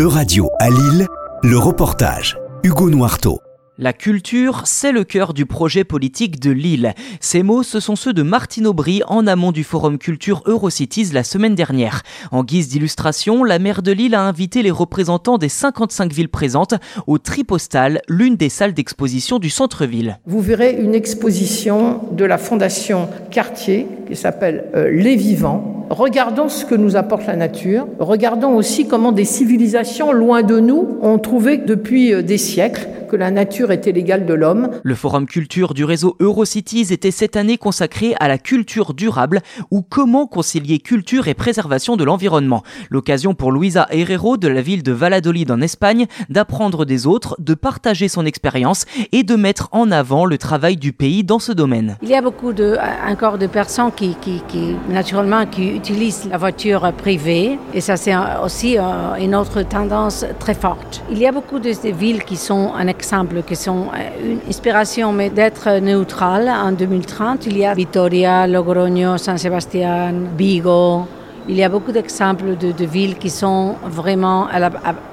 Euradio à Lille, le reportage. Hugo Noirteau. La culture, c'est le cœur du projet politique de Lille. Ces mots, ce sont ceux de Martine Aubry en amont du Forum Culture Eurocities la semaine dernière. En guise d'illustration, la maire de Lille a invité les représentants des 55 villes présentes au Tripostal, l'une des salles d'exposition du centre-ville. Vous verrez une exposition de la Fondation Cartier qui s'appelle euh, Les Vivants. Regardons ce que nous apporte la nature. Regardons aussi comment des civilisations loin de nous ont trouvé depuis euh, des siècles que la nature était l'égale de l'homme. Le forum culture du réseau Eurocities était cette année consacré à la culture durable ou comment concilier culture et préservation de l'environnement. L'occasion pour Luisa Herrero de la ville de Valladolid en Espagne d'apprendre des autres, de partager son expérience et de mettre en avant le travail du pays dans ce domaine. Il y a beaucoup de, encore de personnes qui, qui, qui naturellement, qui utilisent la voiture privée et ça c'est aussi euh, une autre tendance très forte. Il y a beaucoup de, villes qui sont un exemples qui sont euh, une inspiration, mais d'être neutral en 2030. Il y a Vitoria, Logroño, San Sebastián, Vigo. Il y a beaucoup d'exemples de, villes qui sont vraiment à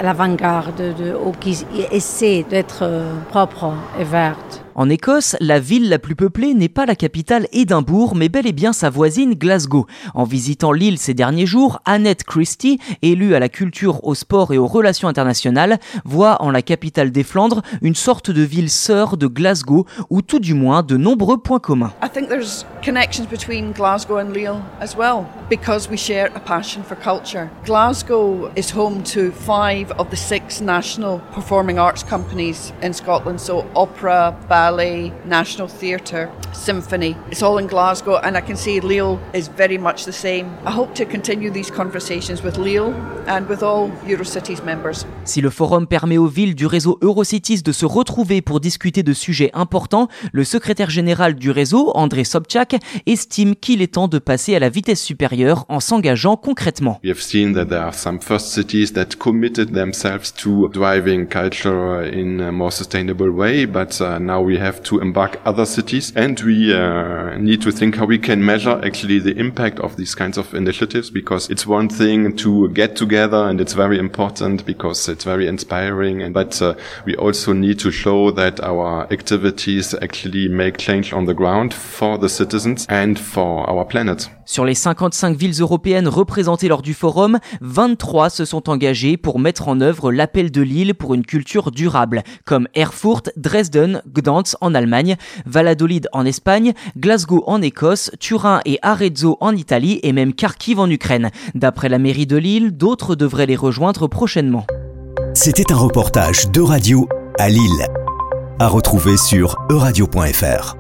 l'avant-garde la, ou qui essaient d'être euh, propres et vertes. En Écosse, la ville la plus peuplée n'est pas la capitale Édimbourg, mais bel et bien sa voisine Glasgow. En visitant l'île ces derniers jours, Annette Christie, élue à la culture, au sport et aux relations internationales, voit en la capitale des Flandres une sorte de ville sœur de Glasgow, ou tout du moins de nombreux points communs. I think there's connections between Glasgow and Lille as well, because we share a passion for culture. Glasgow is home to five of the six national performing arts companies in Scotland, so opera, ballet, ballet, National Theatre, Symphony. It's all in Glasgow, and I can see Lille is very much the same. I hope to continue these conversations with Lille and with all Eurocities members. Si le forum permet aux villes du réseau Eurocities de se retrouver pour discuter de sujets importants, le secrétaire général du réseau, André Sobchak, estime qu'il est temps de passer à la vitesse supérieure en s'engageant concrètement. We have seen that there are some first cities that committed themselves to driving culture in a more sustainable way, but uh, now we have to embark other cities and we uh, need to think how we can measure actually the impact of these kinds of initiatives because it's one thing to get together and it's very important because it's very inspiring and but uh, we also need to show that our activities actually make change on the ground for the citizens and for our planet. Sur les 55 villes européennes représentées lors du forum, 23 se sont engagées pour mettre en œuvre l'appel de Lille pour une culture durable, comme Erfurt, Dresden, Gdansk en Allemagne, Valladolid en Espagne, Glasgow en Écosse, Turin et Arezzo en Italie et même Kharkiv en Ukraine. D'après la mairie de Lille, d'autres devraient les rejoindre prochainement. C'était un reportage de radio à Lille. À retrouver sur euradio.fr.